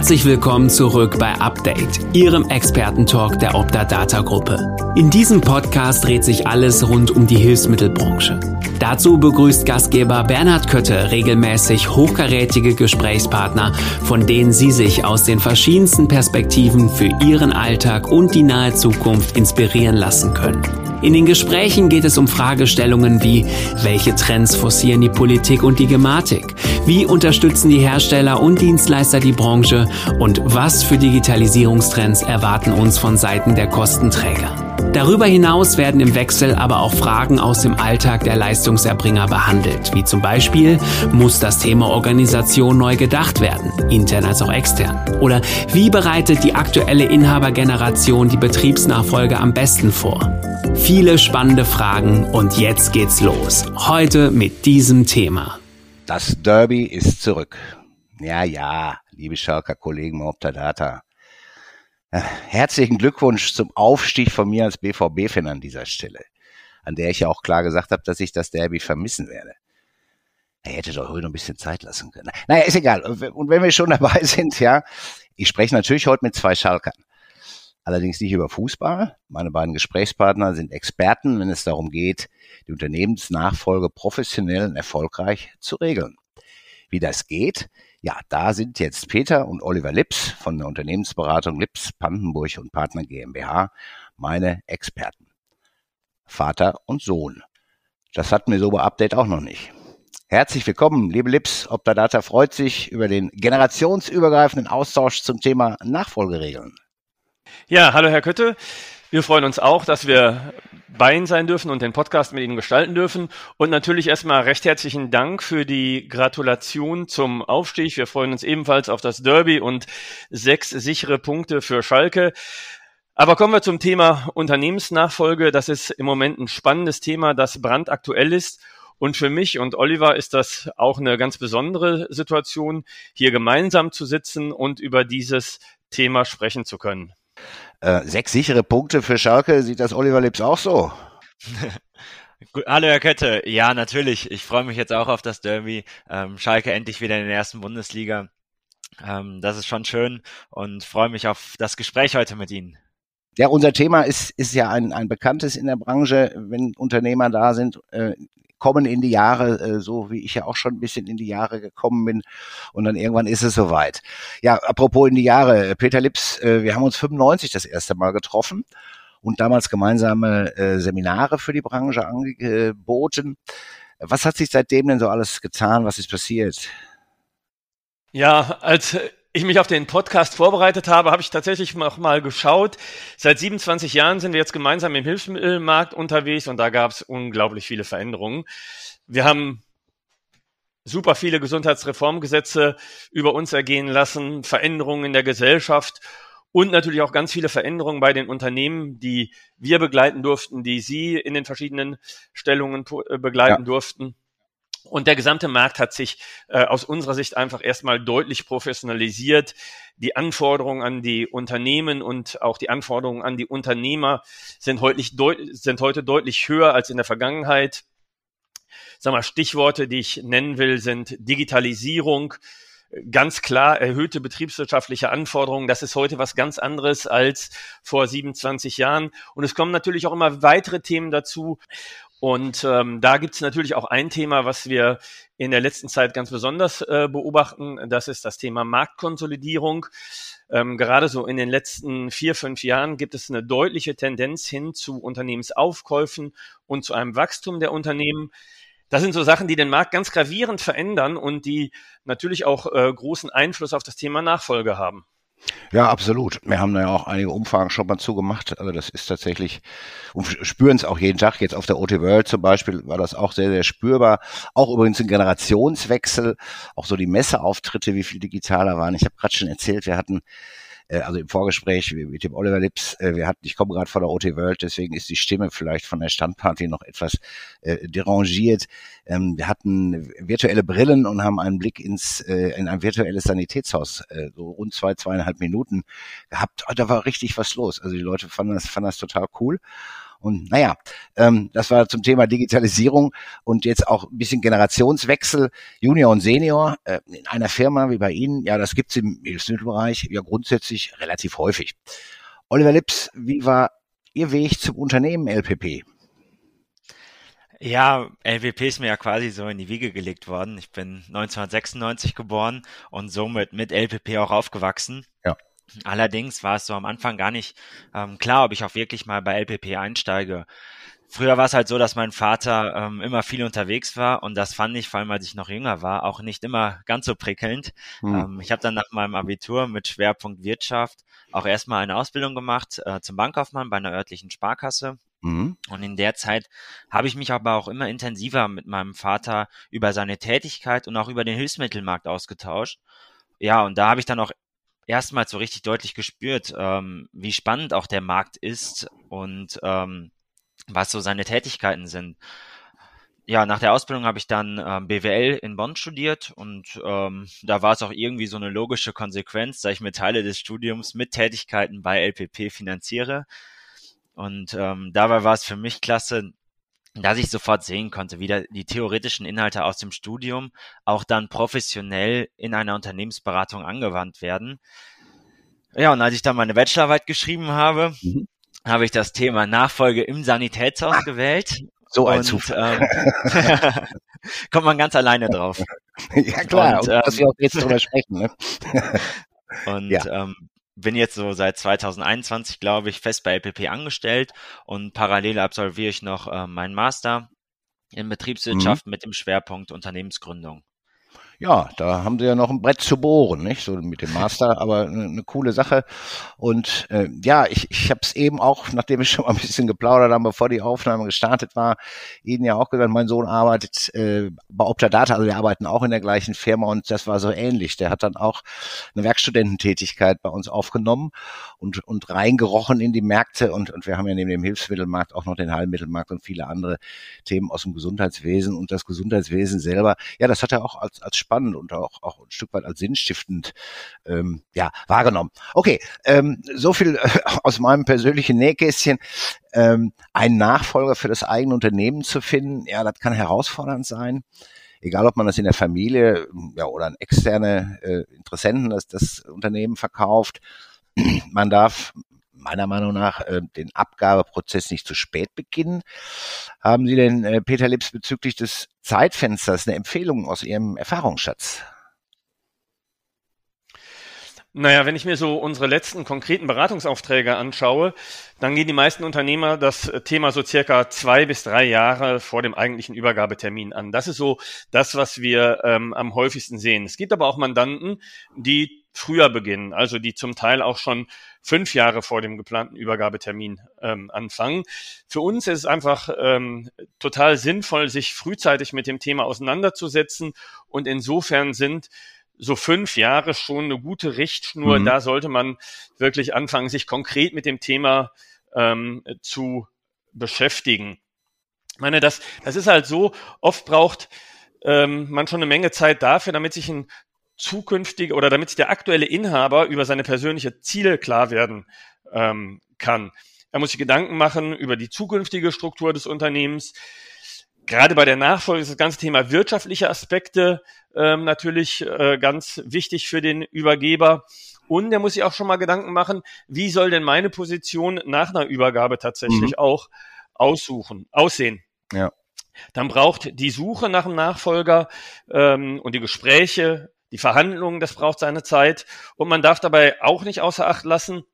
Herzlich willkommen zurück bei Update, Ihrem Expertentalk der Opta Data Gruppe. In diesem Podcast dreht sich alles rund um die Hilfsmittelbranche. Dazu begrüßt Gastgeber Bernhard Kötte regelmäßig hochkarätige Gesprächspartner, von denen Sie sich aus den verschiedensten Perspektiven für Ihren Alltag und die nahe Zukunft inspirieren lassen können. In den Gesprächen geht es um Fragestellungen wie, welche Trends forcieren die Politik und die Gematik? Wie unterstützen die Hersteller und Dienstleister die Branche? Und was für Digitalisierungstrends erwarten uns von Seiten der Kostenträger? Darüber hinaus werden im Wechsel aber auch Fragen aus dem Alltag der Leistungserbringer behandelt, wie zum Beispiel, muss das Thema Organisation neu gedacht werden, intern als auch extern? Oder wie bereitet die aktuelle Inhabergeneration die Betriebsnachfolge am besten vor? Viele spannende Fragen und jetzt geht's los. Heute mit diesem Thema. Das Derby ist zurück. Ja, ja, liebe Schalker Kollegen Optadata. Herzlichen Glückwunsch zum Aufstieg von mir als BVB-Fan an dieser Stelle, an der ich ja auch klar gesagt habe, dass ich das Derby vermissen werde. Er hätte doch heute noch ein bisschen Zeit lassen können. Naja, ist egal. Und wenn wir schon dabei sind, ja, ich spreche natürlich heute mit zwei Schalkern allerdings nicht über Fußball. Meine beiden Gesprächspartner sind Experten, wenn es darum geht, die Unternehmensnachfolge professionell und erfolgreich zu regeln. Wie das geht, ja, da sind jetzt Peter und Oliver Lips von der Unternehmensberatung Lips Pandenburg und Partner GmbH meine Experten. Vater und Sohn. Das hatten wir so bei Update auch noch nicht. Herzlich willkommen, liebe Lips. Optadata freut sich über den generationsübergreifenden Austausch zum Thema Nachfolgeregeln. Ja, hallo Herr Kötte. Wir freuen uns auch, dass wir bei Ihnen sein dürfen und den Podcast mit Ihnen gestalten dürfen. Und natürlich erstmal recht herzlichen Dank für die Gratulation zum Aufstieg. Wir freuen uns ebenfalls auf das Derby und sechs sichere Punkte für Schalke. Aber kommen wir zum Thema Unternehmensnachfolge. Das ist im Moment ein spannendes Thema, das brandaktuell ist. Und für mich und Oliver ist das auch eine ganz besondere Situation, hier gemeinsam zu sitzen und über dieses Thema sprechen zu können. Äh, sechs sichere Punkte für Schalke, sieht das Oliver Lips auch so? Hallo Herr Kötte, ja natürlich. Ich freue mich jetzt auch auf das Derby. Ähm, Schalke endlich wieder in der ersten Bundesliga. Ähm, das ist schon schön und freue mich auf das Gespräch heute mit Ihnen. Ja, unser Thema ist, ist ja ein, ein bekanntes in der Branche, wenn Unternehmer da sind, äh, kommen in die Jahre, äh, so wie ich ja auch schon ein bisschen in die Jahre gekommen bin. Und dann irgendwann ist es soweit. Ja, apropos in die Jahre, Peter Lips, äh, wir haben uns 95 das erste Mal getroffen und damals gemeinsame äh, Seminare für die Branche angeboten. Was hat sich seitdem denn so alles getan? Was ist passiert? Ja, als ich mich auf den Podcast vorbereitet habe, habe ich tatsächlich noch mal geschaut. Seit 27 Jahren sind wir jetzt gemeinsam im Hilfsmittelmarkt unterwegs und da gab es unglaublich viele Veränderungen. Wir haben super viele Gesundheitsreformgesetze über uns ergehen lassen, Veränderungen in der Gesellschaft und natürlich auch ganz viele Veränderungen bei den Unternehmen, die wir begleiten durften, die Sie in den verschiedenen Stellungen äh, begleiten ja. durften. Und der gesamte Markt hat sich äh, aus unserer Sicht einfach erstmal deutlich professionalisiert. Die Anforderungen an die Unternehmen und auch die Anforderungen an die Unternehmer sind, heutlich sind heute deutlich höher als in der Vergangenheit. Sag mal, Stichworte, die ich nennen will, sind Digitalisierung, ganz klar erhöhte betriebswirtschaftliche Anforderungen. Das ist heute was ganz anderes als vor 27 Jahren. Und es kommen natürlich auch immer weitere Themen dazu. Und ähm, da gibt es natürlich auch ein Thema, was wir in der letzten Zeit ganz besonders äh, beobachten. Das ist das Thema Marktkonsolidierung. Ähm, gerade so in den letzten vier, fünf Jahren gibt es eine deutliche Tendenz hin zu Unternehmensaufkäufen und zu einem Wachstum der Unternehmen. Das sind so Sachen, die den Markt ganz gravierend verändern und die natürlich auch äh, großen Einfluss auf das Thema Nachfolge haben. Ja, absolut. Wir haben da ja auch einige Umfragen schon mal zugemacht. Also das ist tatsächlich, und spüren es auch jeden Tag. Jetzt auf der OT World zum Beispiel war das auch sehr, sehr spürbar. Auch übrigens ein Generationswechsel, auch so die Messeauftritte, wie viel digitaler waren. Ich habe gerade schon erzählt, wir hatten äh, also im Vorgespräch mit dem Oliver Lips, äh, wir hatten, ich komme gerade von der OT World, deswegen ist die Stimme vielleicht von der Standparty noch etwas äh, derangiert. Ähm, wir hatten virtuelle Brillen und haben einen Blick ins äh, in ein virtuelles Sanitätshaus, äh, so rund zwei, zweieinhalb Minuten gehabt. Da war richtig was los. Also die Leute fanden das, fanden das total cool. Und naja, ähm, das war zum Thema Digitalisierung und jetzt auch ein bisschen Generationswechsel, Junior und Senior äh, in einer Firma wie bei Ihnen. Ja, das gibt's im Hilfsmittelbereich ja grundsätzlich relativ häufig. Oliver Lips, wie war Ihr Weg zum Unternehmen LPP? Ja, LWP ist mir ja quasi so in die Wiege gelegt worden. Ich bin 1996 geboren und somit mit LPP auch aufgewachsen. Ja. Allerdings war es so am Anfang gar nicht ähm, klar, ob ich auch wirklich mal bei LPP einsteige. Früher war es halt so, dass mein Vater ähm, immer viel unterwegs war und das fand ich, vor allem als ich noch jünger war, auch nicht immer ganz so prickelnd. Hm. Ähm, ich habe dann nach meinem Abitur mit Schwerpunkt Wirtschaft auch erstmal eine Ausbildung gemacht äh, zum Bankkaufmann bei einer örtlichen Sparkasse Mhm. Und in der Zeit habe ich mich aber auch immer intensiver mit meinem Vater über seine Tätigkeit und auch über den Hilfsmittelmarkt ausgetauscht. Ja, und da habe ich dann auch erstmals so richtig deutlich gespürt, ähm, wie spannend auch der Markt ist und ähm, was so seine Tätigkeiten sind. Ja, nach der Ausbildung habe ich dann ähm, BWL in Bonn studiert und ähm, da war es auch irgendwie so eine logische Konsequenz, da ich mir Teile des Studiums mit Tätigkeiten bei LPP finanziere. Und ähm, dabei war es für mich klasse, dass ich sofort sehen konnte, wie da die theoretischen Inhalte aus dem Studium auch dann professionell in einer Unternehmensberatung angewandt werden. Ja, und als ich dann meine Bachelorarbeit geschrieben habe, mhm. habe ich das Thema Nachfolge im Sanitätshaus ah, gewählt. So ein und, Zufall. Ähm, kommt man ganz alleine drauf. Ja klar, und, ähm, dass wir auch jetzt drüber sprechen. Ne? und ja. ähm, bin jetzt so seit 2021, glaube ich, fest bei LPP angestellt und parallel absolviere ich noch äh, meinen Master in Betriebswirtschaft mhm. mit dem Schwerpunkt Unternehmensgründung ja, da haben sie ja noch ein Brett zu bohren, nicht? So mit dem Master, aber eine, eine coole Sache. Und äh, ja, ich, ich habe es eben auch, nachdem ich schon mal ein bisschen geplaudert habe, bevor die Aufnahme gestartet war, Ihnen ja auch gesagt, mein Sohn arbeitet äh, bei Optadata, also wir arbeiten auch in der gleichen Firma und das war so ähnlich. Der hat dann auch eine Werkstudententätigkeit bei uns aufgenommen und, und reingerochen in die Märkte und, und wir haben ja neben dem Hilfsmittelmarkt auch noch den Heilmittelmarkt und viele andere Themen aus dem Gesundheitswesen und das Gesundheitswesen selber. Ja, das hat er auch als, als spannend und auch, auch ein Stück weit als sinnstiftend ähm, ja, wahrgenommen. Okay, ähm, so viel äh, aus meinem persönlichen Nähkästchen. Ähm, einen Nachfolger für das eigene Unternehmen zu finden, ja, das kann herausfordernd sein egal ob man das in der Familie ja, oder an externe äh, Interessenten das, das Unternehmen verkauft. Man darf meiner Meinung nach äh, den Abgabeprozess nicht zu spät beginnen. Haben Sie denn, äh, Peter Lips, bezüglich des Zeitfensters eine Empfehlung aus Ihrem Erfahrungsschatz? Naja, wenn ich mir so unsere letzten konkreten Beratungsaufträge anschaue, dann gehen die meisten Unternehmer das Thema so circa zwei bis drei Jahre vor dem eigentlichen Übergabetermin an. Das ist so das, was wir ähm, am häufigsten sehen. Es gibt aber auch Mandanten, die früher beginnen, also die zum Teil auch schon fünf Jahre vor dem geplanten Übergabetermin ähm, anfangen. Für uns ist es einfach ähm, total sinnvoll, sich frühzeitig mit dem Thema auseinanderzusetzen und insofern sind so fünf Jahre schon eine gute Richtschnur. Mhm. Da sollte man wirklich anfangen, sich konkret mit dem Thema ähm, zu beschäftigen. Ich meine, das, das ist halt so, oft braucht ähm, man schon eine Menge Zeit dafür, damit sich ein zukünftiger oder damit sich der aktuelle Inhaber über seine persönliche Ziele klar werden ähm, kann. Er muss sich Gedanken machen über die zukünftige Struktur des Unternehmens. Gerade bei der Nachfolge ist das ganze Thema wirtschaftliche Aspekte ähm, natürlich äh, ganz wichtig für den Übergeber. Und er muss sich auch schon mal Gedanken machen, wie soll denn meine Position nach einer Übergabe tatsächlich mhm. auch aussuchen, aussehen. Ja. Dann braucht die Suche nach einem Nachfolger ähm, und die Gespräche, die Verhandlungen, das braucht seine Zeit. Und man darf dabei auch nicht außer Acht lassen,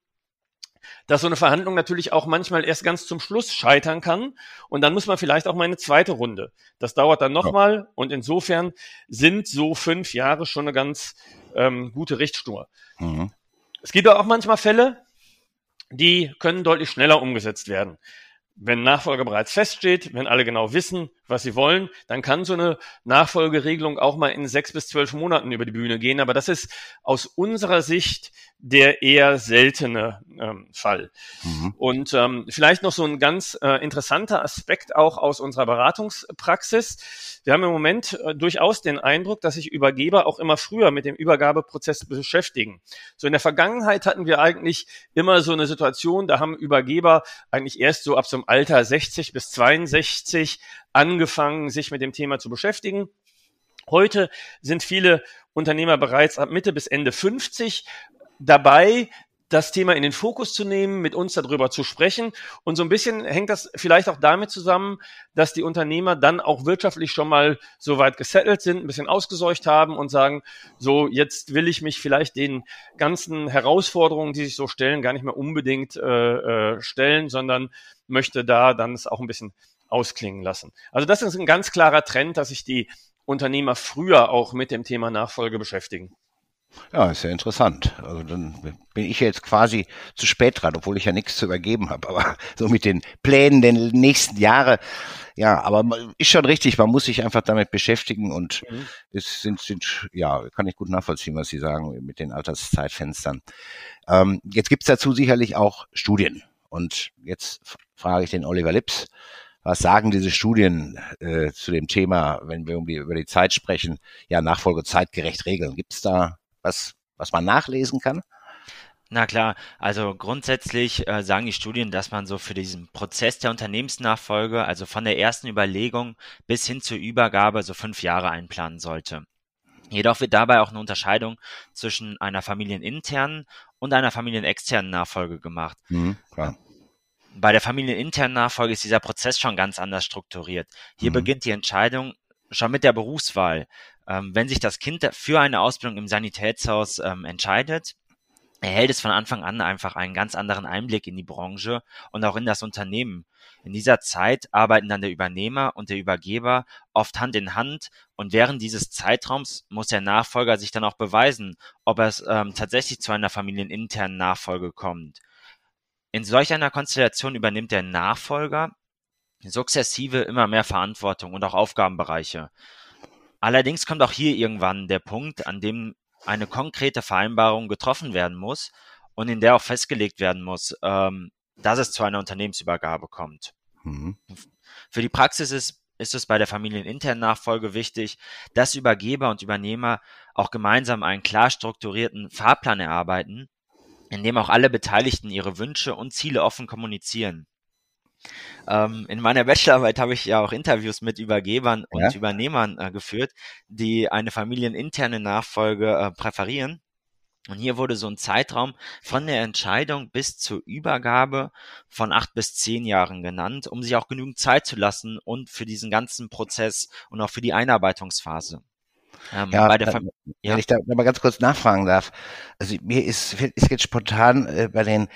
dass so eine Verhandlung natürlich auch manchmal erst ganz zum Schluss scheitern kann. Und dann muss man vielleicht auch mal eine zweite Runde. Das dauert dann nochmal. Ja. Und insofern sind so fünf Jahre schon eine ganz ähm, gute Richtschnur. Mhm. Es gibt auch manchmal Fälle, die können deutlich schneller umgesetzt werden. Wenn Nachfolger bereits feststeht, wenn alle genau wissen, was sie wollen, dann kann so eine Nachfolgeregelung auch mal in sechs bis zwölf Monaten über die Bühne gehen. Aber das ist aus unserer Sicht der eher seltene ähm, Fall. Mhm. Und ähm, vielleicht noch so ein ganz äh, interessanter Aspekt auch aus unserer Beratungspraxis. Wir haben im Moment äh, durchaus den Eindruck, dass sich Übergeber auch immer früher mit dem Übergabeprozess beschäftigen. So in der Vergangenheit hatten wir eigentlich immer so eine Situation, da haben Übergeber eigentlich erst so ab so einem Alter 60 bis 62 angefangen, sich mit dem Thema zu beschäftigen. Heute sind viele Unternehmer bereits ab Mitte bis Ende 50 dabei, das Thema in den Fokus zu nehmen, mit uns darüber zu sprechen. Und so ein bisschen hängt das vielleicht auch damit zusammen, dass die Unternehmer dann auch wirtschaftlich schon mal so weit gesettelt sind, ein bisschen ausgeseucht haben und sagen, so jetzt will ich mich vielleicht den ganzen Herausforderungen, die sich so stellen, gar nicht mehr unbedingt äh, äh, stellen, sondern möchte da dann es auch ein bisschen ausklingen lassen. Also das ist ein ganz klarer Trend, dass sich die Unternehmer früher auch mit dem Thema Nachfolge beschäftigen. Ja, ist ja interessant. Also dann bin ich jetzt quasi zu spät dran, obwohl ich ja nichts zu übergeben habe. Aber so mit den Plänen der nächsten Jahre, ja, aber ist schon richtig, man muss sich einfach damit beschäftigen und mhm. es sind, sind, ja, kann ich gut nachvollziehen, was Sie sagen mit den Alterszeitfenstern. Ähm, jetzt gibt's dazu sicherlich auch Studien. Und jetzt frage ich den Oliver Lips, was sagen diese Studien äh, zu dem Thema, wenn wir um die, über die Zeit sprechen? Ja, Nachfolge zeitgerecht regeln. Gibt es da was, was man nachlesen kann? Na klar, also grundsätzlich äh, sagen die Studien, dass man so für diesen Prozess der Unternehmensnachfolge, also von der ersten Überlegung bis hin zur Übergabe, so fünf Jahre einplanen sollte. Jedoch wird dabei auch eine Unterscheidung zwischen einer familieninternen und einer familienexternen Nachfolge gemacht. Mhm, klar. Bei der familieninternen Nachfolge ist dieser Prozess schon ganz anders strukturiert. Hier mhm. beginnt die Entscheidung schon mit der Berufswahl. Ähm, wenn sich das Kind für eine Ausbildung im Sanitätshaus ähm, entscheidet, erhält es von Anfang an einfach einen ganz anderen Einblick in die Branche und auch in das Unternehmen. In dieser Zeit arbeiten dann der Übernehmer und der Übergeber oft Hand in Hand und während dieses Zeitraums muss der Nachfolger sich dann auch beweisen, ob es ähm, tatsächlich zu einer familieninternen Nachfolge kommt. In solch einer Konstellation übernimmt der Nachfolger sukzessive immer mehr Verantwortung und auch Aufgabenbereiche. Allerdings kommt auch hier irgendwann der Punkt, an dem eine konkrete Vereinbarung getroffen werden muss und in der auch festgelegt werden muss, ähm, dass es zu einer Unternehmensübergabe kommt. Mhm. Für die Praxis ist, ist es bei der familieninternen Nachfolge wichtig, dass Übergeber und Übernehmer auch gemeinsam einen klar strukturierten Fahrplan erarbeiten, in dem auch alle Beteiligten ihre Wünsche und Ziele offen kommunizieren. Ähm, in meiner Bachelorarbeit habe ich ja auch Interviews mit Übergebern und ja? Übernehmern äh, geführt, die eine familieninterne Nachfolge äh, präferieren. Und hier wurde so ein Zeitraum von der Entscheidung bis zur Übergabe von acht bis zehn Jahren genannt, um sich auch genügend Zeit zu lassen und für diesen ganzen Prozess und auch für die Einarbeitungsphase. Ähm, ja, bei der Fam ja. Wenn ich da mal ganz kurz nachfragen darf. Also mir ist, ist jetzt spontan äh, bei den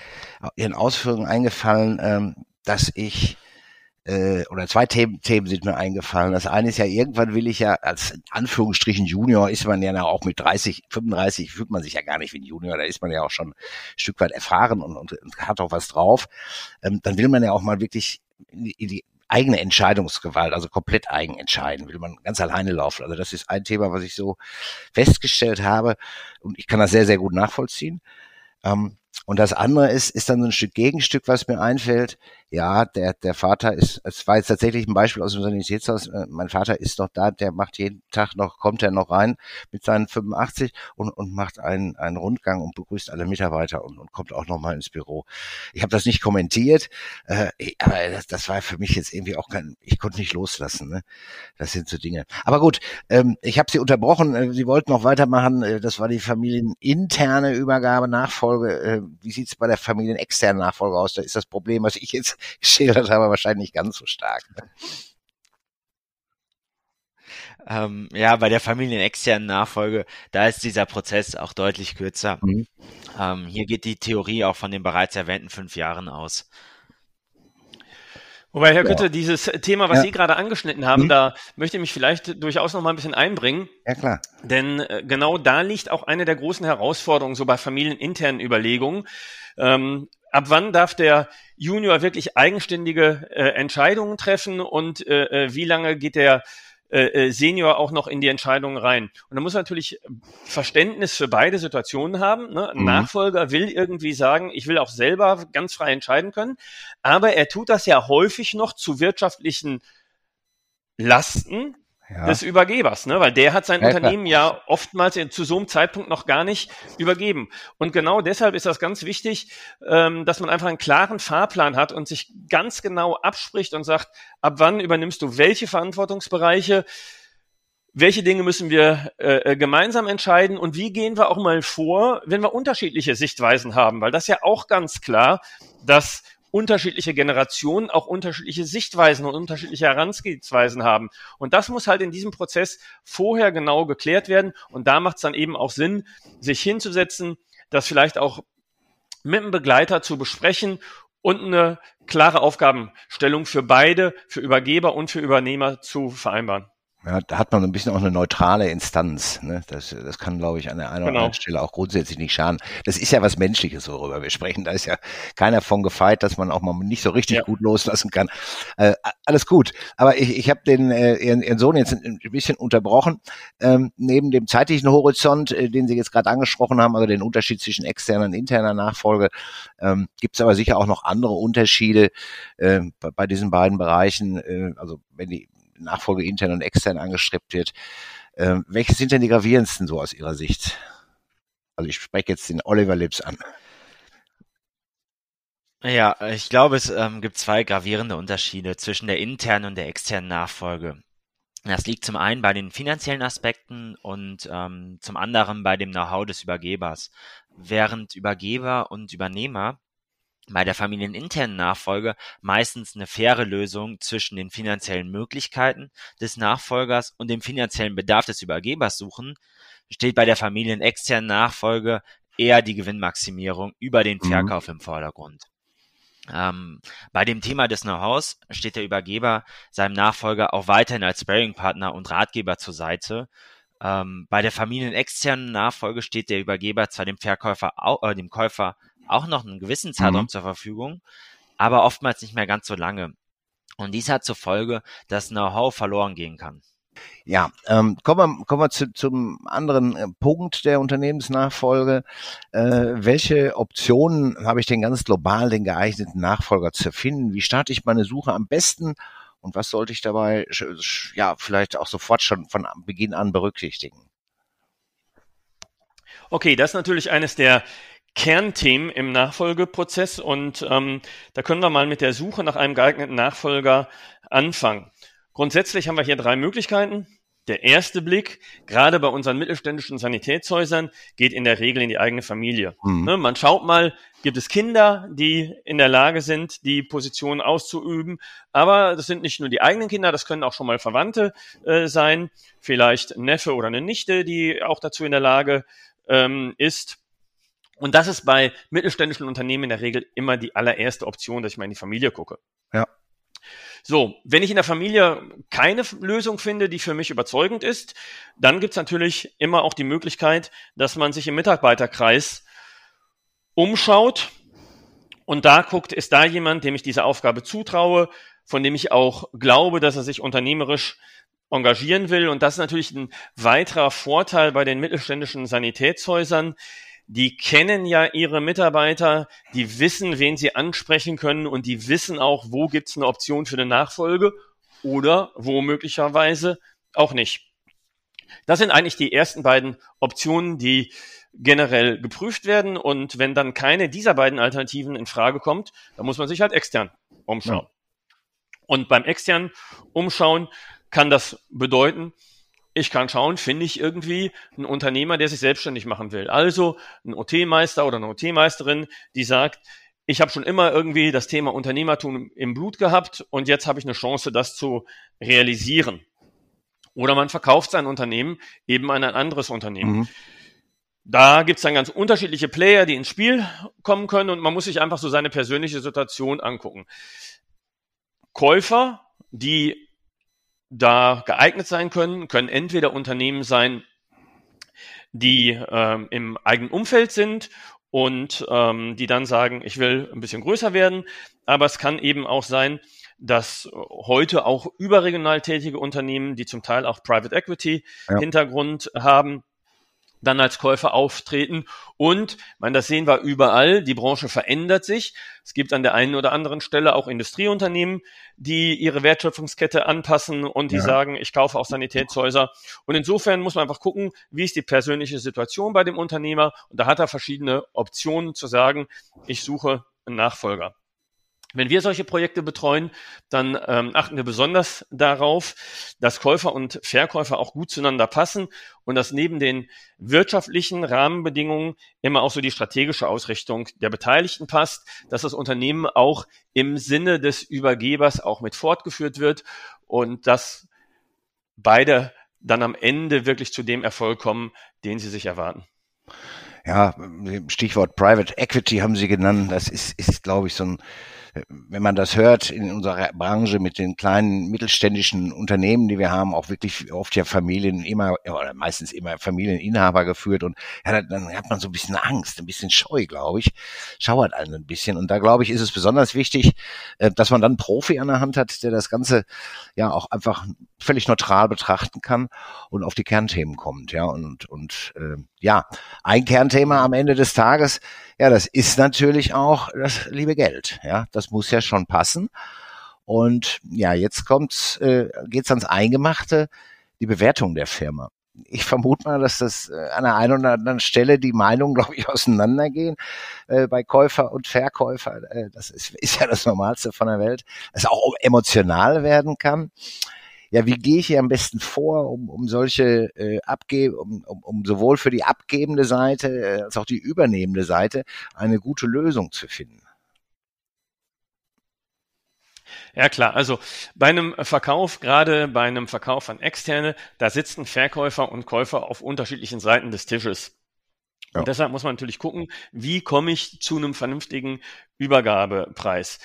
Ihren Ausführungen eingefallen, ähm, dass ich äh, oder zwei Themen, Themen sind mir eingefallen. Das eine ist ja, irgendwann will ich ja als Anführungsstrichen Junior, ist man ja auch mit 30, 35, fühlt man sich ja gar nicht wie ein Junior, da ist man ja auch schon ein Stück weit erfahren und, und, und hat auch was drauf. Ähm, dann will man ja auch mal wirklich in die, in die eigene Entscheidungsgewalt, also komplett eigen entscheiden, will man ganz alleine laufen. Also das ist ein Thema, was ich so festgestellt habe und ich kann das sehr, sehr gut nachvollziehen. Ähm, und das andere ist, ist dann so ein Stück Gegenstück, was mir einfällt. Ja, der, der Vater ist, es war jetzt tatsächlich ein Beispiel aus dem Sanitätshaus. Äh, mein Vater ist noch da, der macht jeden Tag noch, kommt er noch rein mit seinen 85 und, und macht einen, einen Rundgang und begrüßt alle Mitarbeiter und, und kommt auch noch mal ins Büro. Ich habe das nicht kommentiert, äh, aber das, das war für mich jetzt irgendwie auch kein, ich konnte nicht loslassen. Ne? Das sind so Dinge. Aber gut, ähm, ich habe Sie unterbrochen. Äh, Sie wollten noch weitermachen. Äh, das war die familieninterne Übergabe, Nachfolge. Äh, wie sieht's bei der familienexternen Nachfolge aus? Da ist das Problem, was ich jetzt geschildert habe, wahrscheinlich nicht ganz so stark. Ne? Ähm, ja, bei der familienexternen Nachfolge, da ist dieser Prozess auch deutlich kürzer. Mhm. Ähm, hier geht die Theorie auch von den bereits erwähnten fünf Jahren aus. Wobei, Herr Kütte, dieses Thema, was ja. Sie gerade angeschnitten haben, hm. da möchte ich mich vielleicht durchaus noch mal ein bisschen einbringen. Ja, klar. Denn äh, genau da liegt auch eine der großen Herausforderungen, so bei familieninternen Überlegungen. Ähm, ab wann darf der Junior wirklich eigenständige äh, Entscheidungen treffen und äh, äh wie lange geht der äh, äh, Senior auch noch in die Entscheidungen rein. Und da muss man natürlich Verständnis für beide Situationen haben. Ne? Ein mhm. Nachfolger will irgendwie sagen, ich will auch selber ganz frei entscheiden können, aber er tut das ja häufig noch zu wirtschaftlichen Lasten ja. des Übergebers, ne? weil der hat sein ja, Unternehmen klar. ja oftmals zu so einem Zeitpunkt noch gar nicht übergeben. Und genau deshalb ist das ganz wichtig, ähm, dass man einfach einen klaren Fahrplan hat und sich ganz genau abspricht und sagt, ab wann übernimmst du welche Verantwortungsbereiche, welche Dinge müssen wir äh, äh gemeinsam entscheiden und wie gehen wir auch mal vor, wenn wir unterschiedliche Sichtweisen haben, weil das ja auch ganz klar, dass unterschiedliche Generationen auch unterschiedliche Sichtweisen und unterschiedliche Herangehensweisen haben. Und das muss halt in diesem Prozess vorher genau geklärt werden. Und da macht es dann eben auch Sinn, sich hinzusetzen, das vielleicht auch mit einem Begleiter zu besprechen und eine klare Aufgabenstellung für beide, für Übergeber und für Übernehmer zu vereinbaren. Ja, da hat man ein bisschen auch eine neutrale Instanz. Ne? Das, das kann, glaube ich, an der einen oder genau. anderen Stelle auch grundsätzlich nicht schaden. Das ist ja was Menschliches, worüber wir sprechen. Da ist ja keiner von gefeit, dass man auch mal nicht so richtig ja. gut loslassen kann. Äh, alles gut. Aber ich, ich habe den äh, ihren, ihren Sohn jetzt ein bisschen unterbrochen. Ähm, neben dem zeitlichen Horizont, äh, den Sie jetzt gerade angesprochen haben, also den Unterschied zwischen externer und interner Nachfolge, ähm, gibt es aber sicher auch noch andere Unterschiede äh, bei, bei diesen beiden Bereichen. Äh, also wenn die Nachfolge intern und extern angestrebt wird. Ähm, welche sind denn die gravierendsten so aus Ihrer Sicht? Also ich spreche jetzt den Oliver Lips an. Ja, ich glaube, es ähm, gibt zwei gravierende Unterschiede zwischen der internen und der externen Nachfolge. Das liegt zum einen bei den finanziellen Aspekten und ähm, zum anderen bei dem Know-how des Übergebers. Während Übergeber und Übernehmer bei der familieninternen Nachfolge meistens eine faire Lösung zwischen den finanziellen Möglichkeiten des Nachfolgers und dem finanziellen Bedarf des Übergebers suchen, steht bei der familienexternen Nachfolge eher die Gewinnmaximierung über den mhm. Verkauf mhm. im Vordergrund. Ähm, bei dem Thema des Know-hows steht der Übergeber seinem Nachfolger auch weiterhin als Sparing-Partner und Ratgeber zur Seite. Ähm, bei der familienexternen Nachfolge steht der Übergeber zwar dem Verkäufer, äh, dem Käufer auch noch einen gewissen Zeitraum mhm. zur Verfügung, aber oftmals nicht mehr ganz so lange. Und dies hat zur Folge, dass Know-how verloren gehen kann. Ja, ähm, kommen wir, kommen wir zu, zum anderen äh, Punkt der Unternehmensnachfolge. Äh, welche Optionen habe ich denn ganz global, den geeigneten Nachfolger zu finden? Wie starte ich meine Suche am besten? Und was sollte ich dabei ja vielleicht auch sofort schon von Beginn an berücksichtigen? Okay, das ist natürlich eines der Kernthemen im Nachfolgeprozess und ähm, da können wir mal mit der Suche nach einem geeigneten Nachfolger anfangen. Grundsätzlich haben wir hier drei Möglichkeiten. Der erste Blick, gerade bei unseren mittelständischen Sanitätshäusern, geht in der Regel in die eigene Familie. Mhm. Ne, man schaut mal, gibt es Kinder, die in der Lage sind, die Position auszuüben. Aber das sind nicht nur die eigenen Kinder, das können auch schon mal Verwandte äh, sein. Vielleicht ein Neffe oder eine Nichte, die auch dazu in der Lage ähm, ist. Und das ist bei mittelständischen Unternehmen in der Regel immer die allererste Option, dass ich mal in die Familie gucke. Ja. So, wenn ich in der Familie keine Lösung finde, die für mich überzeugend ist, dann gibt's natürlich immer auch die Möglichkeit, dass man sich im Mitarbeiterkreis umschaut und da guckt, ist da jemand, dem ich diese Aufgabe zutraue, von dem ich auch glaube, dass er sich unternehmerisch engagieren will. Und das ist natürlich ein weiterer Vorteil bei den mittelständischen Sanitätshäusern die kennen ja ihre Mitarbeiter, die wissen, wen sie ansprechen können und die wissen auch, wo gibt's eine Option für eine Nachfolge oder wo möglicherweise auch nicht. Das sind eigentlich die ersten beiden Optionen, die generell geprüft werden. Und wenn dann keine dieser beiden Alternativen in Frage kommt, dann muss man sich halt extern umschauen. Ja. Und beim externen Umschauen kann das bedeuten, ich kann schauen, finde ich irgendwie einen Unternehmer, der sich selbstständig machen will. Also ein OT-Meister oder eine OT-Meisterin, die sagt, ich habe schon immer irgendwie das Thema Unternehmertum im Blut gehabt und jetzt habe ich eine Chance, das zu realisieren. Oder man verkauft sein Unternehmen eben an ein anderes Unternehmen. Mhm. Da gibt's dann ganz unterschiedliche Player, die ins Spiel kommen können und man muss sich einfach so seine persönliche Situation angucken. Käufer, die da geeignet sein können, können entweder Unternehmen sein, die ähm, im eigenen Umfeld sind und ähm, die dann sagen, ich will ein bisschen größer werden, aber es kann eben auch sein, dass heute auch überregional tätige Unternehmen, die zum Teil auch Private Equity ja. Hintergrund haben, dann als Käufer auftreten. Und, man, das sehen wir überall, die Branche verändert sich. Es gibt an der einen oder anderen Stelle auch Industrieunternehmen, die ihre Wertschöpfungskette anpassen und die ja. sagen, ich kaufe auch Sanitätshäuser. Und insofern muss man einfach gucken, wie ist die persönliche Situation bei dem Unternehmer. Und da hat er verschiedene Optionen zu sagen, ich suche einen Nachfolger. Wenn wir solche Projekte betreuen, dann ähm, achten wir besonders darauf, dass Käufer und Verkäufer auch gut zueinander passen und dass neben den wirtschaftlichen Rahmenbedingungen immer auch so die strategische Ausrichtung der Beteiligten passt, dass das Unternehmen auch im Sinne des Übergebers auch mit fortgeführt wird und dass beide dann am Ende wirklich zu dem Erfolg kommen, den sie sich erwarten ja, Stichwort Private Equity haben Sie genannt. Das ist, ist glaube ich, so ein wenn man das hört in unserer Branche mit den kleinen mittelständischen Unternehmen, die wir haben, auch wirklich oft ja Familien immer oder meistens immer Familieninhaber geführt und ja, dann hat man so ein bisschen Angst, ein bisschen Scheu, glaube ich, schauert einen ein bisschen und da glaube ich ist es besonders wichtig, äh, dass man dann einen Profi an der Hand hat, der das Ganze ja auch einfach völlig neutral betrachten kann und auf die Kernthemen kommt, ja und und äh, ja ein Kernthema am Ende des Tages ja, das ist natürlich auch das liebe Geld. Ja, das muss ja schon passen. Und ja, jetzt kommt's, äh, geht's ans Eingemachte, die Bewertung der Firma. Ich vermute mal, dass das äh, an der einen oder anderen Stelle die Meinungen, glaube ich, auseinandergehen äh, bei Käufer und Verkäufer. Äh, das ist, ist ja das Normalste von der Welt, dass auch emotional werden kann ja, wie gehe ich hier am besten vor, um, um solche äh, Abgebe, um, um, um sowohl für die abgebende Seite äh, als auch die übernehmende Seite eine gute Lösung zu finden? Ja klar, also bei einem Verkauf, gerade bei einem Verkauf an Externe, da sitzen Verkäufer und Käufer auf unterschiedlichen Seiten des Tisches. Ja. Und deshalb muss man natürlich gucken, wie komme ich zu einem vernünftigen Übergabepreis.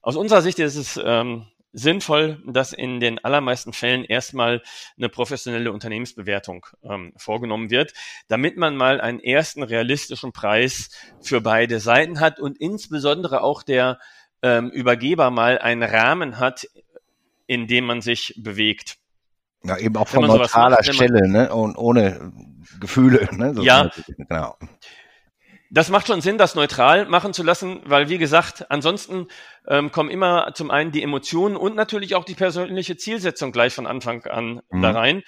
Aus unserer Sicht ist es ähm, sinnvoll, dass in den allermeisten Fällen erstmal eine professionelle Unternehmensbewertung ähm, vorgenommen wird, damit man mal einen ersten realistischen Preis für beide Seiten hat und insbesondere auch der ähm, Übergeber mal einen Rahmen hat, in dem man sich bewegt. Ja, eben auch von neutraler macht, Stelle, ne? Und ohne Gefühle, ne? So ja. Genau. Das macht schon Sinn, das neutral machen zu lassen, weil wie gesagt, ansonsten ähm, kommen immer zum einen die Emotionen und natürlich auch die persönliche Zielsetzung gleich von Anfang an mhm. da rein.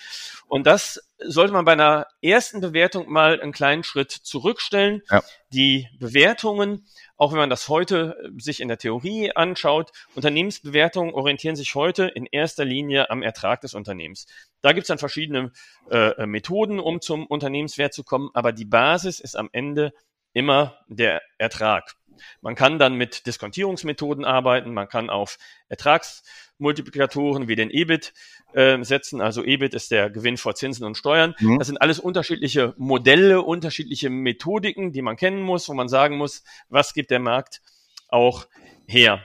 Und das sollte man bei einer ersten Bewertung mal einen kleinen Schritt zurückstellen. Ja. Die Bewertungen, auch wenn man das heute äh, sich in der Theorie anschaut, Unternehmensbewertungen orientieren sich heute in erster Linie am Ertrag des Unternehmens. Da gibt es dann verschiedene äh, Methoden, um zum Unternehmenswert zu kommen, aber die Basis ist am Ende immer der Ertrag. Man kann dann mit Diskontierungsmethoden arbeiten, man kann auf Ertragsmultiplikatoren wie den EBIT äh, setzen. Also EBIT ist der Gewinn vor Zinsen und Steuern. Mhm. Das sind alles unterschiedliche Modelle, unterschiedliche Methodiken, die man kennen muss, wo man sagen muss, was gibt der Markt auch her.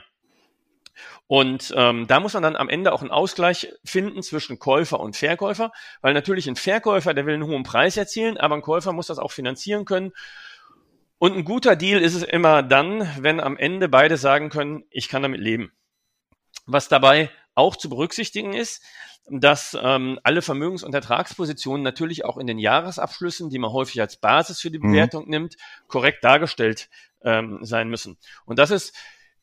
Und ähm, da muss man dann am Ende auch einen Ausgleich finden zwischen Käufer und Verkäufer, weil natürlich ein Verkäufer, der will einen hohen Preis erzielen, aber ein Käufer muss das auch finanzieren können. Und ein guter Deal ist es immer dann, wenn am Ende beide sagen können, ich kann damit leben. Was dabei auch zu berücksichtigen ist, dass ähm, alle Vermögens- und Ertragspositionen natürlich auch in den Jahresabschlüssen, die man häufig als Basis für die mhm. Bewertung mhm. nimmt, korrekt dargestellt ähm, sein müssen. Und das ist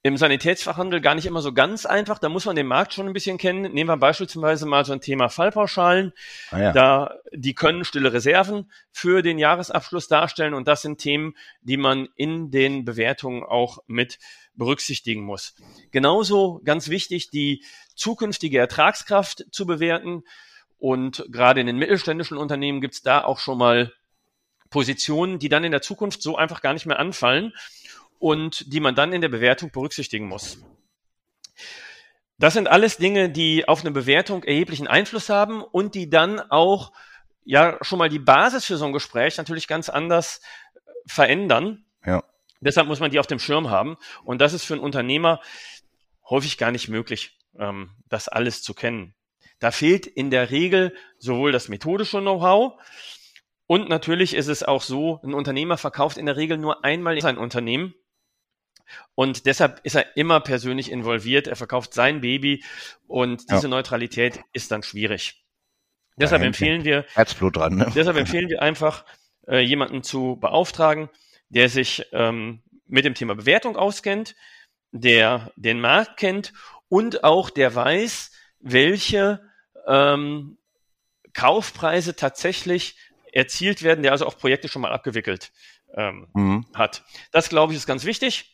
im Sanitätsfachhandel gar nicht immer so ganz einfach. Da muss man den Markt schon ein bisschen kennen. Nehmen wir beispielsweise mal so ein Thema Fallpauschalen. Ah ja. Da, die können stille Reserven für den Jahresabschluss darstellen. Und das sind Themen, die man in den Bewertungen auch mit berücksichtigen muss. Genauso ganz wichtig, die zukünftige Ertragskraft zu bewerten. Und gerade in den mittelständischen Unternehmen gibt es da auch schon mal Positionen, die dann in der Zukunft so einfach gar nicht mehr anfallen und die man dann in der Bewertung berücksichtigen muss. Das sind alles Dinge, die auf eine Bewertung erheblichen Einfluss haben und die dann auch ja schon mal die Basis für so ein Gespräch natürlich ganz anders verändern. Ja. Deshalb muss man die auf dem Schirm haben. Und das ist für einen Unternehmer häufig gar nicht möglich, ähm, das alles zu kennen. Da fehlt in der Regel sowohl das methodische Know-how und natürlich ist es auch so, ein Unternehmer verkauft in der Regel nur einmal sein Unternehmen und deshalb ist er immer persönlich involviert. Er verkauft sein Baby und diese ja. Neutralität ist dann schwierig. Deshalb empfehlen wir Herzblut dran. Ne? Deshalb empfehlen wir einfach äh, jemanden zu beauftragen, der sich ähm, mit dem Thema Bewertung auskennt, der den Markt kennt und auch der weiß, welche ähm, Kaufpreise tatsächlich erzielt werden, der also auch Projekte schon mal abgewickelt ähm, mhm. hat. Das glaube ich ist ganz wichtig.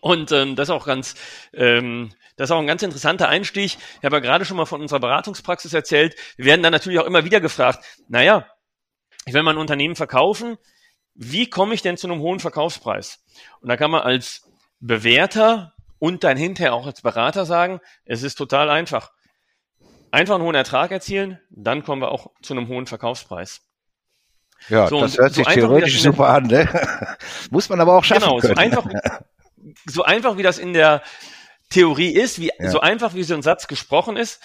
Und ähm, das ist auch ganz, ähm, das ist auch ein ganz interessanter Einstieg. Ich habe ja gerade schon mal von unserer Beratungspraxis erzählt. Wir werden dann natürlich auch immer wieder gefragt, naja, ich will mein Unternehmen verkaufen, wie komme ich denn zu einem hohen Verkaufspreis? Und da kann man als Bewerter und dann hinterher auch als Berater sagen, es ist total einfach. Einfach einen hohen Ertrag erzielen, dann kommen wir auch zu einem hohen Verkaufspreis. Ja, so, das hört sich so theoretisch super an, ne? Muss man aber auch schaffen genau, können. So einfach, so einfach wie das in der Theorie ist, wie ja. so einfach wie so ein Satz gesprochen ist,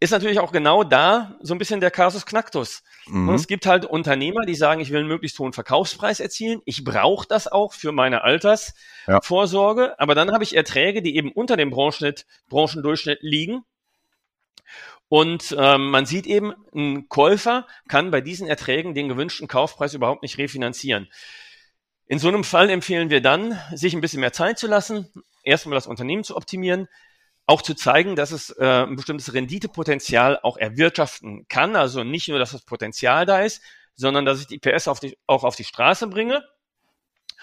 ist natürlich auch genau da so ein bisschen der Kasus Knacktus. Mhm. Und es gibt halt Unternehmer, die sagen, ich will einen möglichst hohen Verkaufspreis erzielen. Ich brauche das auch für meine Altersvorsorge. Ja. Aber dann habe ich Erträge, die eben unter dem Branchendurchschnitt liegen. Und ähm, man sieht eben, ein Käufer kann bei diesen Erträgen den gewünschten Kaufpreis überhaupt nicht refinanzieren. In so einem Fall empfehlen wir dann, sich ein bisschen mehr Zeit zu lassen, erstmal das Unternehmen zu optimieren, auch zu zeigen, dass es äh, ein bestimmtes Renditepotenzial auch erwirtschaften kann. Also nicht nur, dass das Potenzial da ist, sondern dass ich die PS auf die, auch auf die Straße bringe.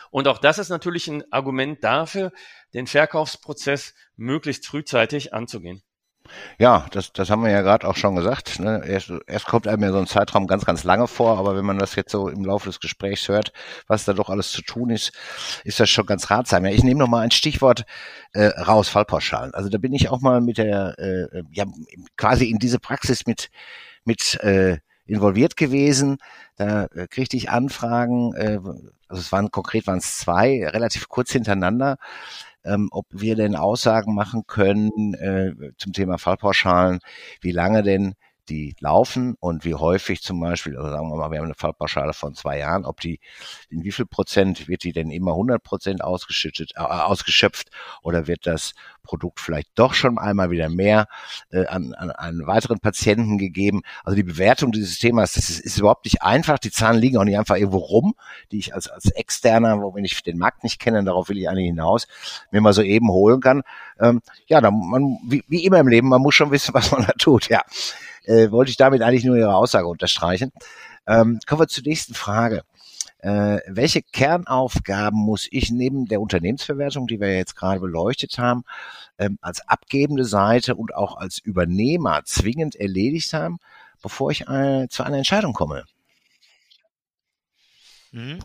Und auch das ist natürlich ein Argument dafür, den Verkaufsprozess möglichst frühzeitig anzugehen. Ja, das, das haben wir ja gerade auch schon gesagt. Ne? Erst, erst kommt einem ja so ein Zeitraum ganz, ganz lange vor, aber wenn man das jetzt so im Laufe des Gesprächs hört, was da doch alles zu tun ist, ist das schon ganz ratsam. Ja, ich nehme noch mal ein Stichwort äh, raus, Fallpauschalen. Also da bin ich auch mal mit der, äh, ja, quasi in diese Praxis mit, mit äh, involviert gewesen. Da äh, kriegte ich Anfragen, äh, also es waren konkret waren es zwei, relativ kurz hintereinander ähm, ob wir denn Aussagen machen können äh, zum Thema Fallpauschalen, wie lange denn die laufen und wie häufig zum Beispiel, also sagen wir mal, wir haben eine Fallpauschale von zwei Jahren, ob die, in wie viel Prozent wird die denn immer 100 Prozent ausgeschüttet, äh, ausgeschöpft oder wird das Produkt vielleicht doch schon einmal wieder mehr äh, an, an einen weiteren Patienten gegeben. Also die Bewertung dieses Themas, das ist, ist überhaupt nicht einfach. Die Zahlen liegen auch nicht einfach irgendwo rum, die ich als, als Externer, wo wenn ich den Markt nicht kenne, darauf will ich eigentlich hinaus, mir mal so eben holen kann. Ähm, ja, dann man, wie, wie immer im Leben, man muss schon wissen, was man da tut, ja äh, wollte ich damit eigentlich nur Ihre Aussage unterstreichen. Ähm, kommen wir zur nächsten Frage. Äh, welche Kernaufgaben muss ich neben der Unternehmensverwertung, die wir jetzt gerade beleuchtet haben, ähm, als abgebende Seite und auch als Übernehmer zwingend erledigt haben, bevor ich äh, zu einer Entscheidung komme? Mhm.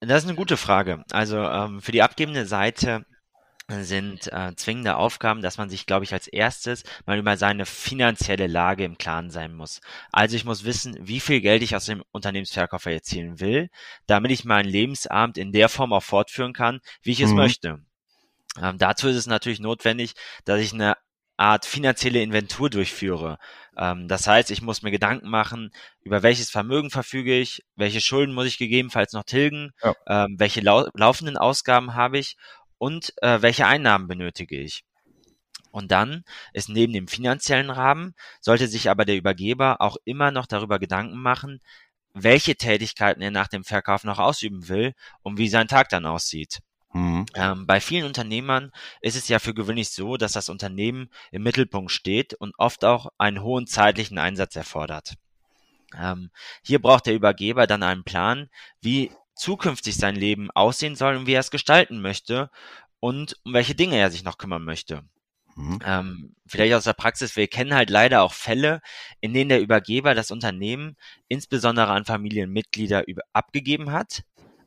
Das ist eine gute Frage. Also ähm, für die abgebende Seite sind äh, zwingende Aufgaben, dass man sich, glaube ich, als erstes mal über seine finanzielle Lage im Klaren sein muss. Also ich muss wissen, wie viel Geld ich aus dem Unternehmensverkauf erzielen will, damit ich meinen Lebensabend in der Form auch fortführen kann, wie ich es mhm. möchte. Ähm, dazu ist es natürlich notwendig, dass ich eine Art finanzielle Inventur durchführe. Ähm, das heißt, ich muss mir Gedanken machen, über welches Vermögen verfüge ich, welche Schulden muss ich gegebenenfalls noch tilgen, ja. ähm, welche lau laufenden Ausgaben habe ich und äh, welche Einnahmen benötige ich. Und dann ist neben dem finanziellen Rahmen, sollte sich aber der Übergeber auch immer noch darüber Gedanken machen, welche Tätigkeiten er nach dem Verkauf noch ausüben will und wie sein Tag dann aussieht. Mhm. Ähm, bei vielen Unternehmern ist es ja für gewöhnlich so, dass das Unternehmen im Mittelpunkt steht und oft auch einen hohen zeitlichen Einsatz erfordert. Ähm, hier braucht der Übergeber dann einen Plan, wie zukünftig sein Leben aussehen soll und wie er es gestalten möchte und um welche Dinge er sich noch kümmern möchte. Mhm. Ähm, vielleicht aus der Praxis, wir kennen halt leider auch Fälle, in denen der Übergeber das Unternehmen insbesondere an Familienmitglieder abgegeben hat,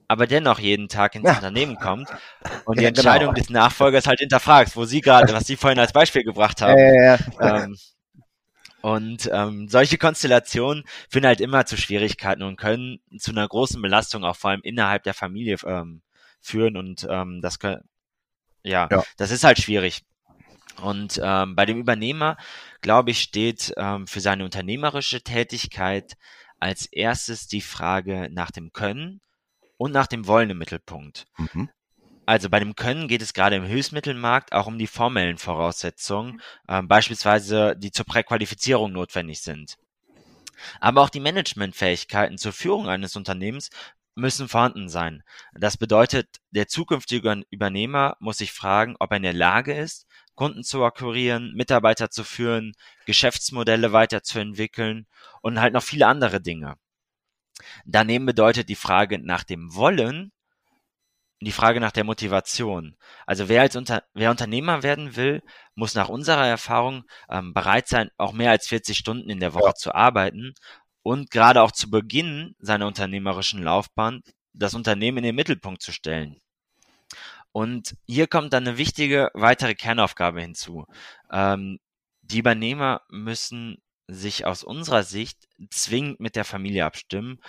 aber dennoch jeden Tag ins ja. Unternehmen kommt und ja, die. Entscheidung genau. des Nachfolgers halt hinterfragt, wo Sie gerade, was Sie vorhin als Beispiel gebracht haben. Ja, ähm, und ähm, solche Konstellationen führen halt immer zu Schwierigkeiten und können zu einer großen Belastung auch vor allem innerhalb der Familie ähm, führen. Und ähm, das können, ja, ja, das ist halt schwierig. Und ähm, bei dem Übernehmer, glaube ich, steht ähm, für seine unternehmerische Tätigkeit als erstes die Frage nach dem Können und nach dem Wollen im Mittelpunkt. Mhm. Also bei dem Können geht es gerade im Hilfsmittelmarkt auch um die formellen Voraussetzungen, äh, beispielsweise die zur Präqualifizierung notwendig sind. Aber auch die Managementfähigkeiten zur Führung eines Unternehmens müssen vorhanden sein. Das bedeutet, der zukünftige Übernehmer muss sich fragen, ob er in der Lage ist, Kunden zu akquirieren, Mitarbeiter zu führen, Geschäftsmodelle weiterzuentwickeln und halt noch viele andere Dinge. Daneben bedeutet die Frage nach dem Wollen die Frage nach der Motivation. Also wer als Unter wer Unternehmer werden will, muss nach unserer Erfahrung ähm, bereit sein, auch mehr als 40 Stunden in der Woche ja. zu arbeiten und gerade auch zu Beginn seiner unternehmerischen Laufbahn das Unternehmen in den Mittelpunkt zu stellen. Und hier kommt dann eine wichtige weitere Kernaufgabe hinzu. Ähm, die Übernehmer müssen sich aus unserer Sicht zwingend mit der Familie abstimmen,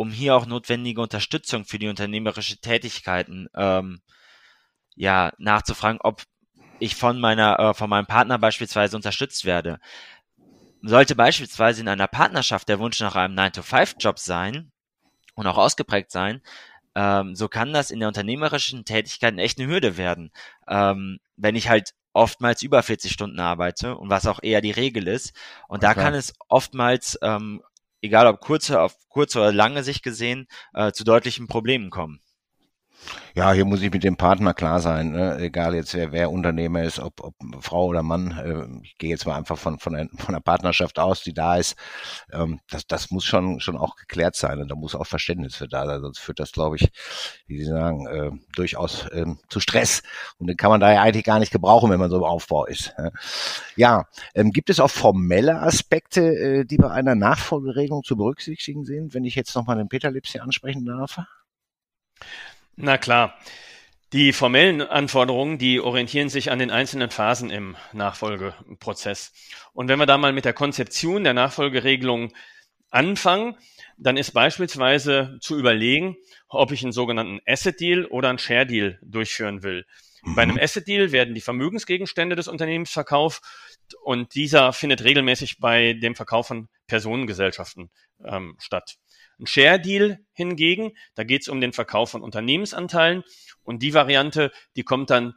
um hier auch notwendige Unterstützung für die unternehmerische Tätigkeiten ähm, ja nachzufragen, ob ich von meiner äh, von meinem Partner beispielsweise unterstützt werde. Sollte beispielsweise in einer Partnerschaft der Wunsch nach einem 9-to-5-Job sein und auch ausgeprägt sein, ähm, so kann das in der unternehmerischen Tätigkeit echt eine Hürde werden. Ähm, wenn ich halt oftmals über 40 Stunden arbeite und was auch eher die Regel ist. Und okay. da kann es oftmals, ähm, egal ob kurze, auf kurze oder lange Sicht gesehen, äh, zu deutlichen Problemen kommen. Ja, hier muss ich mit dem Partner klar sein, ne? egal jetzt wer, wer Unternehmer ist, ob, ob Frau oder Mann. Äh, ich gehe jetzt mal einfach von, von, der, von der Partnerschaft aus, die da ist. Ähm, das, das muss schon, schon auch geklärt sein und da muss auch Verständnis für da sein, sonst führt das, glaube ich, wie Sie sagen, äh, durchaus äh, zu Stress. Und den kann man da ja eigentlich gar nicht gebrauchen, wenn man so im Aufbau ist. Ja, ähm, gibt es auch formelle Aspekte, äh, die bei einer Nachfolgeregelung zu berücksichtigen sind, wenn ich jetzt nochmal den Peter Lips hier ansprechen darf? Na klar. Die formellen Anforderungen, die orientieren sich an den einzelnen Phasen im Nachfolgeprozess. Und wenn wir da mal mit der Konzeption der Nachfolgeregelung anfangen, dann ist beispielsweise zu überlegen, ob ich einen sogenannten Asset Deal oder einen Share Deal durchführen will. Mhm. Bei einem Asset Deal werden die Vermögensgegenstände des Unternehmens verkauft und dieser findet regelmäßig bei dem Verkauf von Personengesellschaften ähm, statt. Ein Share Deal hingegen, da geht es um den Verkauf von Unternehmensanteilen und die Variante, die kommt dann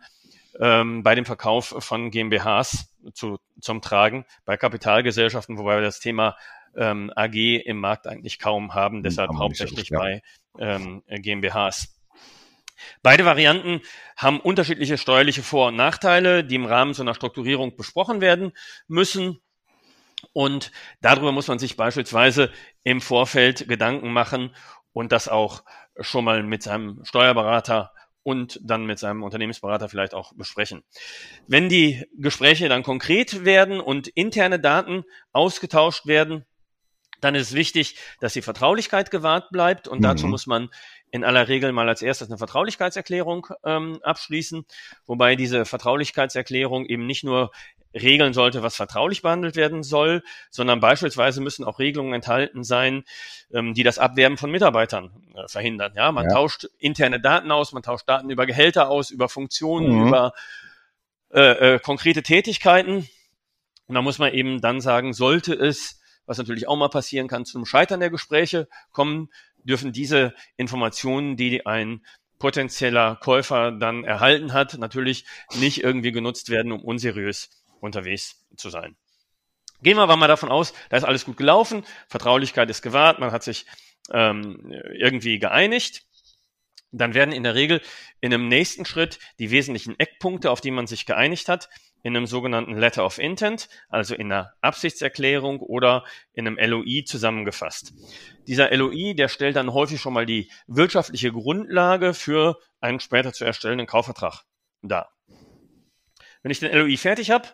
ähm, bei dem Verkauf von GmbHs zu, zum Tragen, bei Kapitalgesellschaften, wobei wir das Thema ähm, AG im Markt eigentlich kaum haben, hm, deshalb hauptsächlich so, ja. bei ähm, GmbHs. Beide Varianten haben unterschiedliche steuerliche Vor- und Nachteile, die im Rahmen so einer Strukturierung besprochen werden müssen. Und darüber muss man sich beispielsweise im Vorfeld Gedanken machen und das auch schon mal mit seinem Steuerberater und dann mit seinem Unternehmensberater vielleicht auch besprechen. Wenn die Gespräche dann konkret werden und interne Daten ausgetauscht werden, dann ist es wichtig, dass die Vertraulichkeit gewahrt bleibt und mhm. dazu muss man in aller Regel mal als erstes eine Vertraulichkeitserklärung ähm, abschließen, wobei diese Vertraulichkeitserklärung eben nicht nur regeln sollte, was vertraulich behandelt werden soll, sondern beispielsweise müssen auch Regelungen enthalten sein, ähm, die das Abwerben von Mitarbeitern äh, verhindern. Ja, man ja. tauscht interne Daten aus, man tauscht Daten über Gehälter aus, über Funktionen, mhm. über äh, äh, konkrete Tätigkeiten. Und da muss man eben dann sagen, sollte es, was natürlich auch mal passieren kann, zum Scheitern der Gespräche kommen, dürfen diese Informationen, die ein potenzieller Käufer dann erhalten hat, natürlich nicht irgendwie genutzt werden, um unseriös unterwegs zu sein. Gehen wir aber mal davon aus, da ist alles gut gelaufen, Vertraulichkeit ist gewahrt, man hat sich ähm, irgendwie geeinigt. Dann werden in der Regel in einem nächsten Schritt die wesentlichen Eckpunkte, auf die man sich geeinigt hat, in einem sogenannten Letter of Intent, also in einer Absichtserklärung oder in einem LOI zusammengefasst. Dieser LOI, der stellt dann häufig schon mal die wirtschaftliche Grundlage für einen später zu erstellenden Kaufvertrag dar. Wenn ich den LOI fertig habe,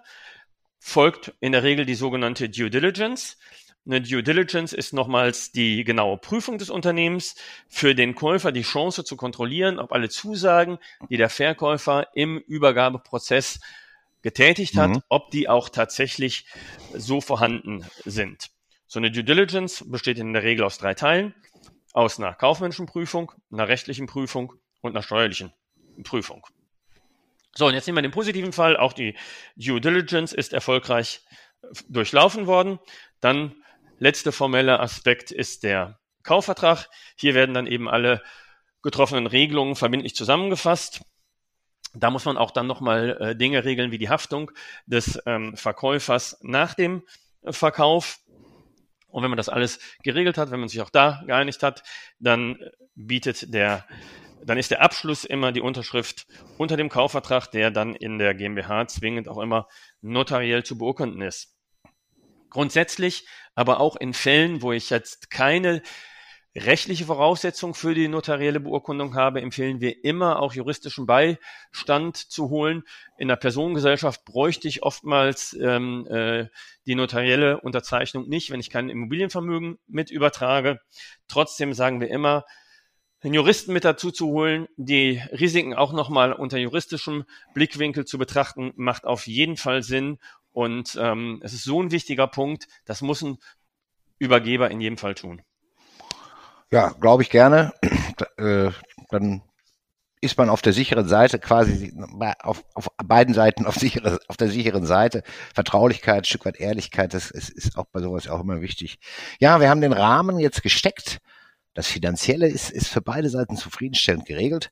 folgt in der Regel die sogenannte Due Diligence. Eine Due Diligence ist nochmals die genaue Prüfung des Unternehmens, für den Käufer die Chance zu kontrollieren, ob alle Zusagen, die der Verkäufer im Übergabeprozess getätigt hat, mhm. ob die auch tatsächlich so vorhanden sind. So eine Due Diligence besteht in der Regel aus drei Teilen. Aus einer kaufmännischen Prüfung, einer rechtlichen Prüfung und einer steuerlichen Prüfung. So, und jetzt nehmen wir den positiven Fall. Auch die Due Diligence ist erfolgreich durchlaufen worden. Dann letzter formeller Aspekt ist der Kaufvertrag. Hier werden dann eben alle getroffenen Regelungen verbindlich zusammengefasst. Da muss man auch dann nochmal äh, Dinge regeln wie die Haftung des ähm, Verkäufers nach dem Verkauf. Und wenn man das alles geregelt hat, wenn man sich auch da geeinigt hat, dann bietet der, dann ist der Abschluss immer die Unterschrift unter dem Kaufvertrag, der dann in der GmbH zwingend auch immer notariell zu beurkunden ist. Grundsätzlich, aber auch in Fällen, wo ich jetzt keine rechtliche Voraussetzung für die notarielle Beurkundung habe, empfehlen wir immer auch juristischen Beistand zu holen. In der Personengesellschaft bräuchte ich oftmals ähm, äh, die notarielle Unterzeichnung nicht, wenn ich kein Immobilienvermögen mit übertrage. Trotzdem sagen wir immer, einen Juristen mit dazu zu holen, die Risiken auch nochmal unter juristischem Blickwinkel zu betrachten, macht auf jeden Fall Sinn. Und ähm, es ist so ein wichtiger Punkt, das muss ein Übergeber in jedem Fall tun. Ja, glaube ich gerne. Äh, dann ist man auf der sicheren Seite quasi auf, auf beiden Seiten auf, sichere, auf der sicheren Seite. Vertraulichkeit, Stück weit Ehrlichkeit, das ist, ist auch bei sowas auch immer wichtig. Ja, wir haben den Rahmen jetzt gesteckt. Das Finanzielle ist, ist für beide Seiten zufriedenstellend geregelt.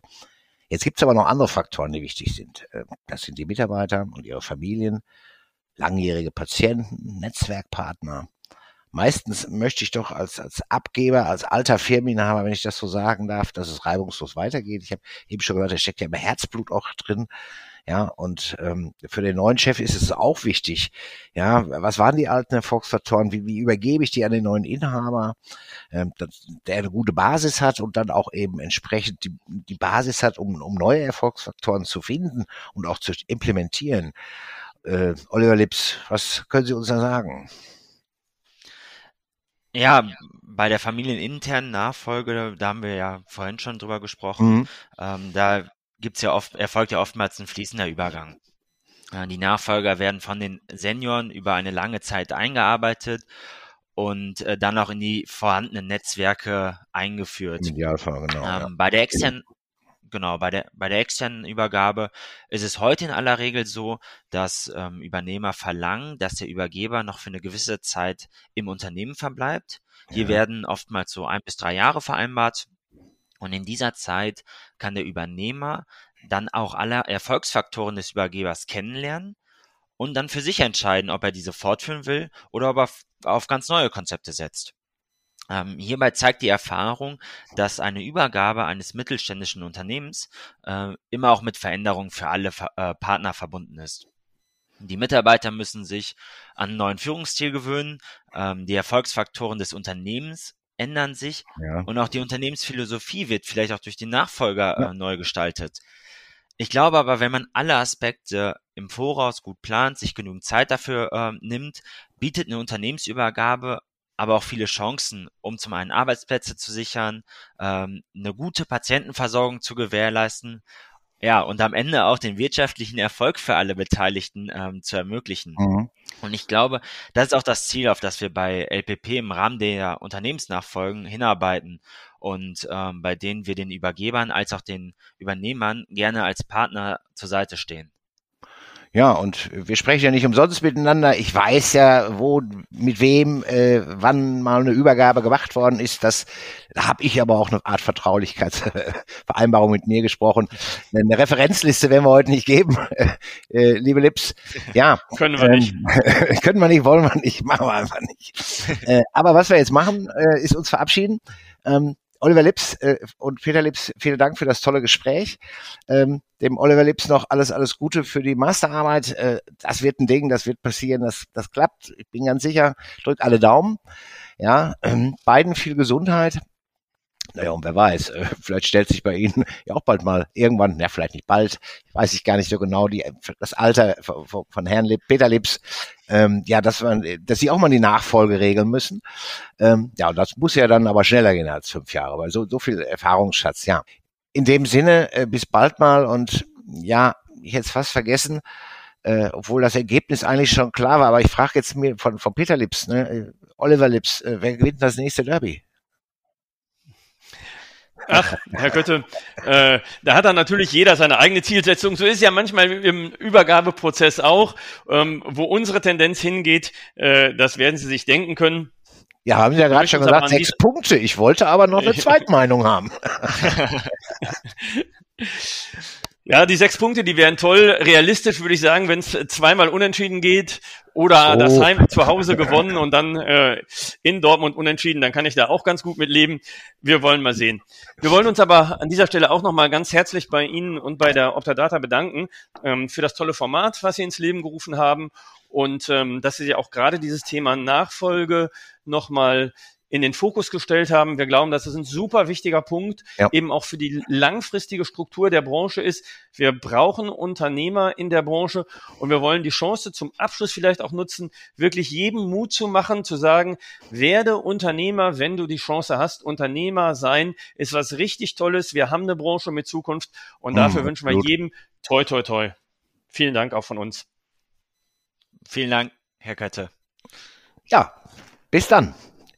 Jetzt gibt es aber noch andere Faktoren, die wichtig sind. Äh, das sind die Mitarbeiter und ihre Familien, langjährige Patienten, Netzwerkpartner, meistens möchte ich doch als, als Abgeber, als alter Firmeninhaber, wenn ich das so sagen darf, dass es reibungslos weitergeht. Ich habe eben schon gehört, da steckt ja immer Herzblut auch drin. Ja, und ähm, für den neuen Chef ist es auch wichtig. Ja, was waren die alten Erfolgsfaktoren? Wie, wie übergebe ich die an den neuen Inhaber, ähm, dass, der eine gute Basis hat und dann auch eben entsprechend die, die Basis hat, um, um neue Erfolgsfaktoren zu finden und auch zu implementieren. Äh, Oliver Lips, was können Sie uns da sagen? Ja, bei der familieninternen Nachfolge, da haben wir ja vorhin schon drüber gesprochen, mhm. ähm, da gibt's ja oft, erfolgt ja oftmals ein fließender Übergang. Äh, die Nachfolger werden von den Senioren über eine lange Zeit eingearbeitet und äh, dann auch in die vorhandenen Netzwerke eingeführt. Im Idealfall, genau. Ähm, ja. Bei der externen Genau, bei der, bei der externen Übergabe ist es heute in aller Regel so, dass ähm, Übernehmer verlangen, dass der Übergeber noch für eine gewisse Zeit im Unternehmen verbleibt. Hier ja. werden oftmals so ein bis drei Jahre vereinbart. Und in dieser Zeit kann der Übernehmer dann auch alle Erfolgsfaktoren des Übergebers kennenlernen und dann für sich entscheiden, ob er diese fortführen will oder ob er auf ganz neue Konzepte setzt. Ähm, hierbei zeigt die Erfahrung, dass eine Übergabe eines mittelständischen Unternehmens äh, immer auch mit Veränderungen für alle äh, Partner verbunden ist. Die Mitarbeiter müssen sich an einen neuen Führungsstil gewöhnen, ähm, die Erfolgsfaktoren des Unternehmens ändern sich ja. und auch die Unternehmensphilosophie wird vielleicht auch durch den Nachfolger ja. äh, neu gestaltet. Ich glaube aber, wenn man alle Aspekte im Voraus gut plant, sich genügend Zeit dafür äh, nimmt, bietet eine Unternehmensübergabe aber auch viele Chancen, um zum einen Arbeitsplätze zu sichern, ähm, eine gute Patientenversorgung zu gewährleisten, ja, und am Ende auch den wirtschaftlichen Erfolg für alle Beteiligten ähm, zu ermöglichen. Mhm. Und ich glaube, das ist auch das Ziel, auf das wir bei LPP im Rahmen der Unternehmensnachfolgen hinarbeiten und ähm, bei denen wir den Übergebern als auch den Übernehmern gerne als Partner zur Seite stehen. Ja, und wir sprechen ja nicht umsonst miteinander. Ich weiß ja, wo, mit wem, äh, wann mal eine Übergabe gemacht worden ist. Das, da habe ich aber auch eine Art Vertraulichkeitsvereinbarung mit mir gesprochen. Eine Referenzliste werden wir heute nicht geben, äh, liebe Lips. Ja. können wir nicht. Ähm, können wir nicht, wollen wir nicht, machen wir einfach nicht. äh, aber was wir jetzt machen, äh, ist uns verabschieden. Ähm, Oliver Lips äh, und Peter Lips, vielen Dank für das tolle Gespräch. Ähm, dem Oliver Lips noch alles, alles Gute für die Masterarbeit. Äh, das wird ein Ding, das wird passieren, das, das klappt. Ich bin ganz sicher. Drückt alle Daumen. Ja, ähm, beiden viel Gesundheit. Naja, und wer weiß, äh, vielleicht stellt sich bei Ihnen ja auch bald mal irgendwann, ja, vielleicht nicht bald, weiß ich gar nicht so genau, die, das Alter von, von Herrn Lip, Peter Lips, ähm, ja, dass, man, dass Sie auch mal die Nachfolge regeln müssen. Ähm, ja, und das muss ja dann aber schneller gehen als fünf Jahre, weil so, so viel Erfahrungsschatz, ja. In dem Sinne, äh, bis bald mal und ja, ich hätte es fast vergessen, äh, obwohl das Ergebnis eigentlich schon klar war, aber ich frage jetzt mir von, von Peter Lips, ne, äh, Oliver Lips, äh, wer gewinnt das nächste Derby? Ach, Herr Götte, äh, da hat dann natürlich jeder seine eigene Zielsetzung. So ist ja manchmal im Übergabeprozess auch. Ähm, wo unsere Tendenz hingeht, äh, das werden Sie sich denken können. Ja, haben Sie ja gerade schon gesagt, sechs Punkte. Ich wollte aber noch eine Zweitmeinung haben. Ja, die sechs Punkte, die wären toll. Realistisch würde ich sagen, wenn es zweimal unentschieden geht oder oh. das Heim zu Hause gewonnen und dann äh, in Dortmund unentschieden, dann kann ich da auch ganz gut mit leben. Wir wollen mal sehen. Wir wollen uns aber an dieser Stelle auch nochmal ganz herzlich bei Ihnen und bei der Optadata bedanken ähm, für das tolle Format, was Sie ins Leben gerufen haben und ähm, dass Sie auch gerade dieses Thema Nachfolge nochmal in den Fokus gestellt haben. Wir glauben, dass es ein super wichtiger Punkt ja. eben auch für die langfristige Struktur der Branche ist. Wir brauchen Unternehmer in der Branche und wir wollen die Chance zum Abschluss vielleicht auch nutzen, wirklich jedem Mut zu machen, zu sagen, werde Unternehmer, wenn du die Chance hast. Unternehmer sein ist was richtig Tolles. Wir haben eine Branche mit Zukunft und hm, dafür wünschen wir gut. jedem toi, toi, toi. Vielen Dank auch von uns. Vielen Dank, Herr Kötte. Ja, bis dann.